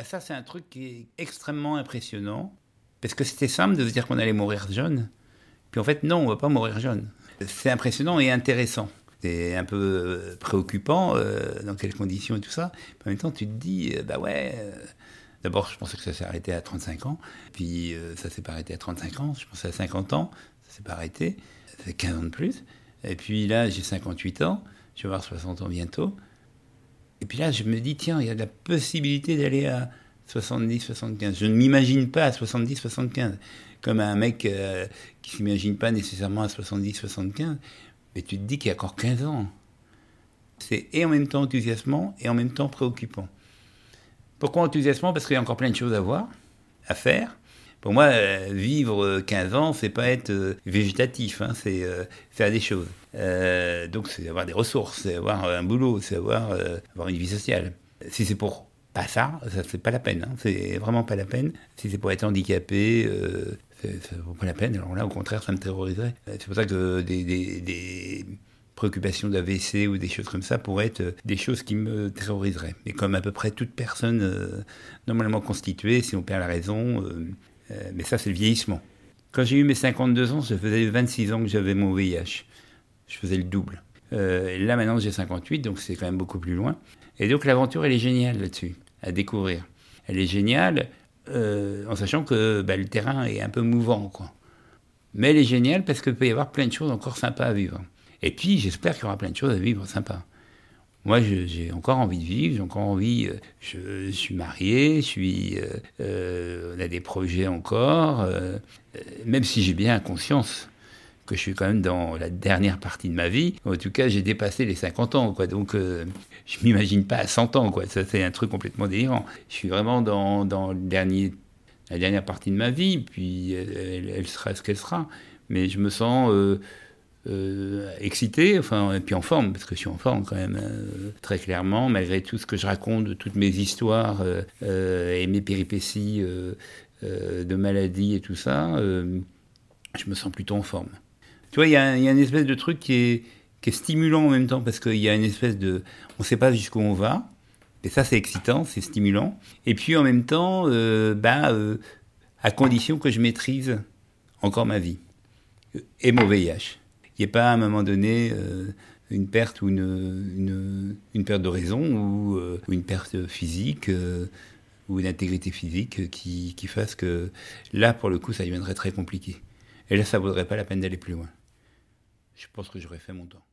Bah, ça, c'est un truc qui est extrêmement impressionnant. Parce que c'était simple de se dire qu'on allait mourir jeune. Puis en fait, non, on va pas mourir jeune. C'est impressionnant et intéressant. C'est un peu euh, préoccupant, euh, dans quelles conditions et tout ça. en même temps, tu te dis, euh, bah ouais. D'abord, je pensais que ça s'est arrêté à 35 ans. Puis ça s'est pas arrêté à 35 ans. Je pensais à 50 ans. Ça s'est pas arrêté. Ça fait 15 ans de plus. Et puis là, j'ai 58 ans. Je vais avoir 60 ans bientôt. Puis là, je me dis, tiens, il y a de la possibilité d'aller à 70, 75. Je ne m'imagine pas à 70, 75. Comme un mec euh, qui ne s'imagine pas nécessairement à 70, 75. Mais tu te dis qu'il y a encore 15 ans. C'est et en même temps enthousiasmant et en même temps préoccupant. Pourquoi enthousiasmant? Parce qu'il y a encore plein de choses à voir, à faire. Pour moi, euh, vivre 15 ans, c'est pas être euh, végétatif, hein, c'est faire des choses. donc c'est avoir des ressources, c'est avoir un boulot, c'est avoir, avoir une vie sociale. Si c'est pour pas ça, ça c'est pas la peine. Hein. C'est vraiment pas la peine. Si c'est pour être handicapé, euh, vaut pas la peine. Alors là, au contraire, ça me terroriserait. Euh, c'est pour ça que des, des, préoccupations d'AVC ou des choses comme ça pourraient être euh, des choses qui me terroriseraient. Et comme à peu près toute personne euh, normalement constituée, si on perd la raison, mais ça c'est le vieillissement. Quand j'ai eu mes 52 ans, ça faisait 26 ans que j'avais mon VIH. Je faisais le double. là maintenant j'ai 58, donc c'est quand même beaucoup plus loin. Et donc l'aventure, elle est géniale là-dessus, à découvrir. Elle est géniale euh, en sachant que bah, le terrain est un peu mouvant, quoi. Mais elle est géniale parce qu'il peut y avoir plein de choses encore sympas à vivre. Et puis, j'espère qu'il y aura plein de choses à vivre sympas. Moi, j'ai encore envie de vivre, j'ai encore envie. Euh, je, suis marié, suis, euh, on a des projets encore, même si j'ai bien conscience que je suis quand même dans la dernière partie de ma vie. En tout cas, j'ai dépassé les 50 ans, quoi. Donc, euh, je m'imagine pas à 100 ans, quoi. Ça, c'est un truc complètement délirant. Je suis vraiment dans, dans la dernière partie de ma vie, puis elle, sera ce qu'elle sera. Mais je me sens euh, euh, excité, enfin, et puis en forme, parce que je suis en forme quand même, très clairement, malgré tout ce que je raconte, toutes mes histoires et mes péripéties de maladie et tout ça. je me sens plutôt en forme. Tu vois, il y, a, une espèce de truc qui est, stimulant en même temps, parce qu'il y a une espèce de... On ne sait pas jusqu'où on va, et ça c'est excitant, c'est stimulant. Et puis en même temps, euh, bah, euh, à condition que je maîtrise encore ma vie, et mon VIH. Il n'y ait pas à un moment donné... Euh, une perte ou une, perte de raison ou, une perte physique ou une intégrité physique qui, fasse que là, pour le coup, ça deviendrait très compliqué. Et là, ça vaudrait pas la peine d'aller plus loin je pense que j'aurais fait mon temps.